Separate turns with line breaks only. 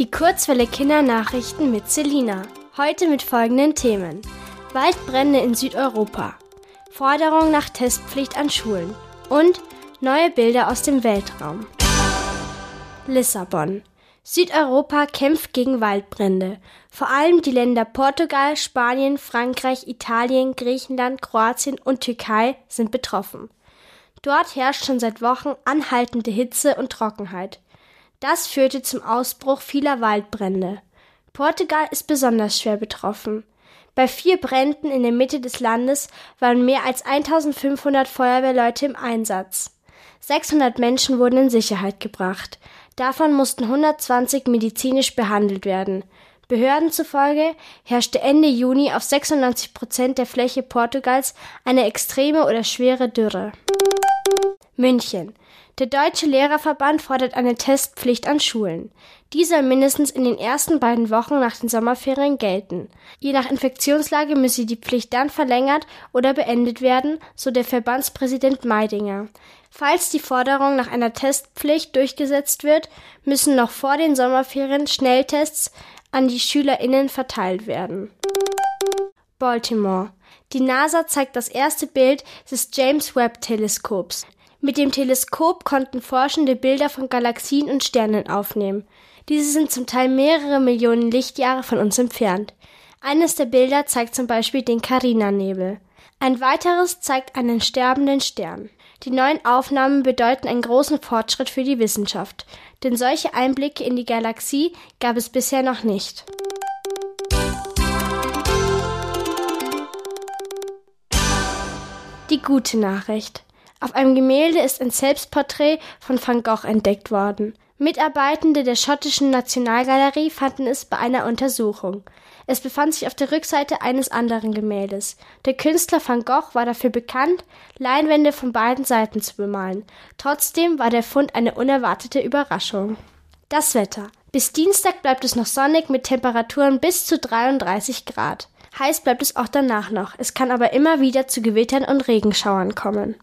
Die Kurzwelle Kindernachrichten mit Selina. Heute mit folgenden Themen. Waldbrände in Südeuropa. Forderung nach Testpflicht an Schulen. Und neue Bilder aus dem Weltraum. Lissabon. Südeuropa kämpft gegen Waldbrände. Vor allem die Länder Portugal, Spanien, Frankreich, Italien, Griechenland, Kroatien und Türkei sind betroffen. Dort herrscht schon seit Wochen anhaltende Hitze und Trockenheit. Das führte zum Ausbruch vieler Waldbrände. Portugal ist besonders schwer betroffen. Bei vier Bränden in der Mitte des Landes waren mehr als 1500 Feuerwehrleute im Einsatz. 600 Menschen wurden in Sicherheit gebracht. Davon mussten 120 medizinisch behandelt werden. Behörden zufolge herrschte Ende Juni auf 96 Prozent der Fläche Portugals eine extreme oder schwere Dürre. München. Der Deutsche Lehrerverband fordert eine Testpflicht an Schulen. Die soll mindestens in den ersten beiden Wochen nach den Sommerferien gelten. Je nach Infektionslage müsse die Pflicht dann verlängert oder beendet werden, so der Verbandspräsident Meidinger. Falls die Forderung nach einer Testpflicht durchgesetzt wird, müssen noch vor den Sommerferien Schnelltests an die SchülerInnen verteilt werden. Baltimore. Die NASA zeigt das erste Bild des James Webb Teleskops. Mit dem Teleskop konnten Forschende Bilder von Galaxien und Sternen aufnehmen. Diese sind zum Teil mehrere Millionen Lichtjahre von uns entfernt. Eines der Bilder zeigt zum Beispiel den Carina-Nebel. Ein weiteres zeigt einen sterbenden Stern. Die neuen Aufnahmen bedeuten einen großen Fortschritt für die Wissenschaft, denn solche Einblicke in die Galaxie gab es bisher noch nicht. Die gute Nachricht. Auf einem Gemälde ist ein Selbstporträt von Van Gogh entdeckt worden. Mitarbeitende der schottischen Nationalgalerie fanden es bei einer Untersuchung. Es befand sich auf der Rückseite eines anderen Gemäldes. Der Künstler Van Gogh war dafür bekannt, Leinwände von beiden Seiten zu bemalen. Trotzdem war der Fund eine unerwartete Überraschung. Das Wetter. Bis Dienstag bleibt es noch sonnig mit Temperaturen bis zu 33 Grad. Heiß bleibt es auch danach noch. Es kann aber immer wieder zu Gewittern und Regenschauern kommen.